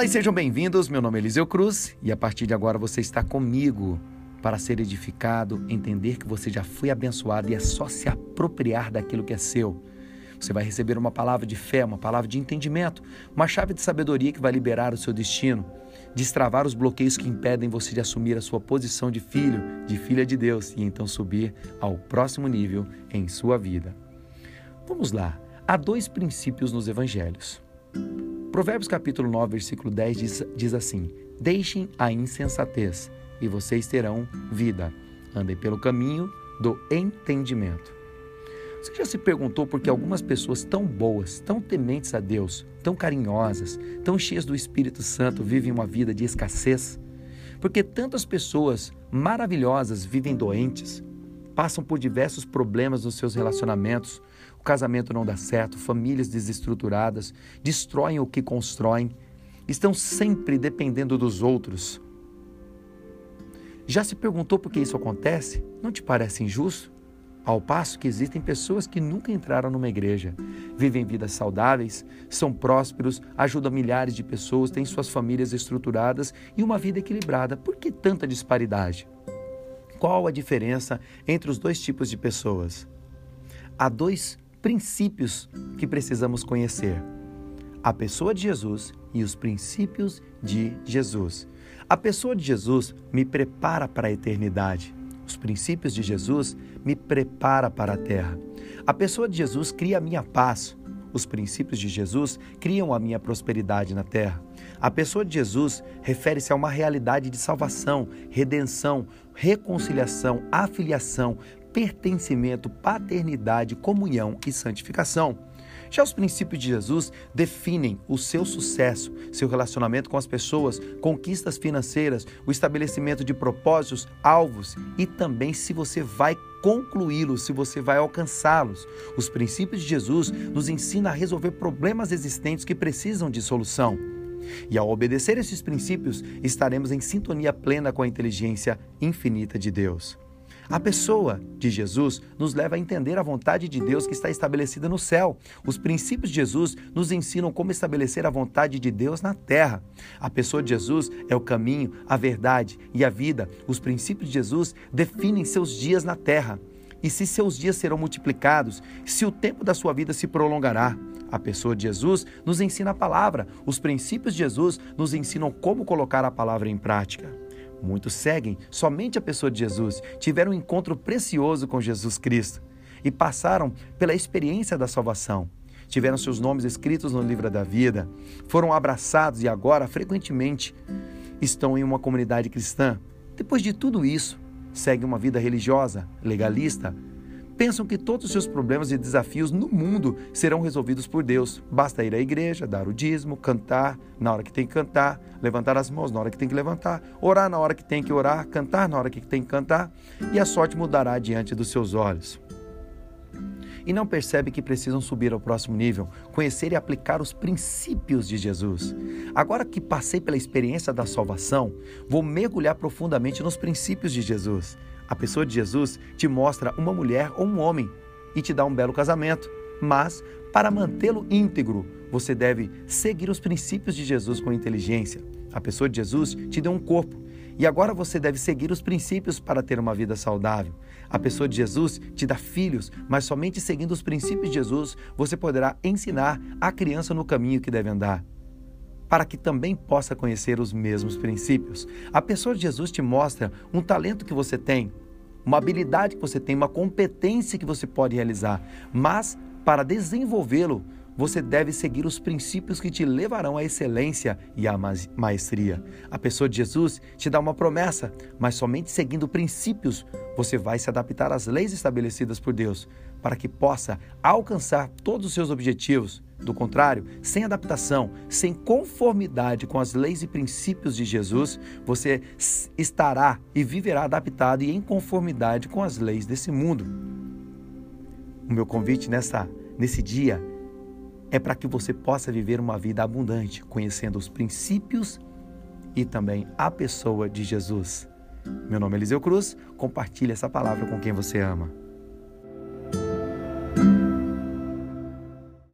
Olá e sejam bem-vindos. Meu nome é Eliseu Cruz e a partir de agora você está comigo para ser edificado, entender que você já foi abençoado e é só se apropriar daquilo que é seu. Você vai receber uma palavra de fé, uma palavra de entendimento, uma chave de sabedoria que vai liberar o seu destino, destravar os bloqueios que impedem você de assumir a sua posição de filho, de filha de Deus e então subir ao próximo nível em sua vida. Vamos lá. Há dois princípios nos evangelhos. Provérbios capítulo 9, versículo 10 diz, diz assim: Deixem a insensatez e vocês terão vida. Andem pelo caminho do entendimento. Você já se perguntou por que algumas pessoas tão boas, tão tementes a Deus, tão carinhosas, tão cheias do Espírito Santo vivem uma vida de escassez? Porque tantas pessoas maravilhosas vivem doentes, passam por diversos problemas nos seus relacionamentos, o casamento não dá certo, famílias desestruturadas, destroem o que constroem, estão sempre dependendo dos outros. Já se perguntou por que isso acontece? Não te parece injusto? Ao passo que existem pessoas que nunca entraram numa igreja, vivem vidas saudáveis, são prósperos, ajudam milhares de pessoas, têm suas famílias estruturadas e uma vida equilibrada. Por que tanta disparidade? Qual a diferença entre os dois tipos de pessoas? Há dois princípios que precisamos conhecer: a pessoa de Jesus e os princípios de Jesus. A pessoa de Jesus me prepara para a eternidade. Os princípios de Jesus me prepara para a terra. A pessoa de Jesus cria a minha paz. Os princípios de Jesus criam a minha prosperidade na terra. A pessoa de Jesus refere-se a uma realidade de salvação, redenção, reconciliação, afiliação, pertencimento, paternidade, comunhão e santificação. Já os princípios de Jesus definem o seu sucesso, seu relacionamento com as pessoas, conquistas financeiras, o estabelecimento de propósitos, alvos e também se você vai concluí-los, se você vai alcançá-los. Os princípios de Jesus nos ensina a resolver problemas existentes que precisam de solução. E ao obedecer esses princípios, estaremos em sintonia plena com a inteligência infinita de Deus. A pessoa de Jesus nos leva a entender a vontade de Deus que está estabelecida no céu. Os princípios de Jesus nos ensinam como estabelecer a vontade de Deus na terra. A pessoa de Jesus é o caminho, a verdade e a vida. Os princípios de Jesus definem seus dias na terra e se seus dias serão multiplicados, se o tempo da sua vida se prolongará. A pessoa de Jesus nos ensina a palavra, os princípios de Jesus nos ensinam como colocar a palavra em prática. Muitos seguem somente a pessoa de Jesus, tiveram um encontro precioso com Jesus Cristo e passaram pela experiência da salvação. Tiveram seus nomes escritos no livro da vida, foram abraçados e agora, frequentemente, estão em uma comunidade cristã. Depois de tudo isso, seguem uma vida religiosa, legalista, pensam que todos os seus problemas e desafios no mundo serão resolvidos por Deus. Basta ir à igreja, dar o dízimo, cantar na hora que tem que cantar, levantar as mãos na hora que tem que levantar, orar na hora que tem que orar, cantar na hora que tem que cantar, e a sorte mudará diante dos seus olhos. E não percebe que precisam subir ao próximo nível, conhecer e aplicar os princípios de Jesus. Agora que passei pela experiência da salvação, vou mergulhar profundamente nos princípios de Jesus. A pessoa de Jesus te mostra uma mulher ou um homem e te dá um belo casamento, mas para mantê-lo íntegro, você deve seguir os princípios de Jesus com inteligência. A pessoa de Jesus te deu um corpo e agora você deve seguir os princípios para ter uma vida saudável. A pessoa de Jesus te dá filhos, mas somente seguindo os princípios de Jesus você poderá ensinar a criança no caminho que deve andar para que também possa conhecer os mesmos princípios. A pessoa de Jesus te mostra um talento que você tem, uma habilidade que você tem, uma competência que você pode realizar, mas para desenvolvê-lo, você deve seguir os princípios que te levarão à excelência e à maestria. A pessoa de Jesus te dá uma promessa, mas somente seguindo princípios você vai se adaptar às leis estabelecidas por Deus, para que possa alcançar todos os seus objetivos. Do contrário, sem adaptação, sem conformidade com as leis e princípios de Jesus, você estará e viverá adaptado e em conformidade com as leis desse mundo. O meu convite nessa, nesse dia é para que você possa viver uma vida abundante, conhecendo os princípios e também a pessoa de Jesus. Meu nome é Eliseu Cruz, compartilhe essa palavra com quem você ama.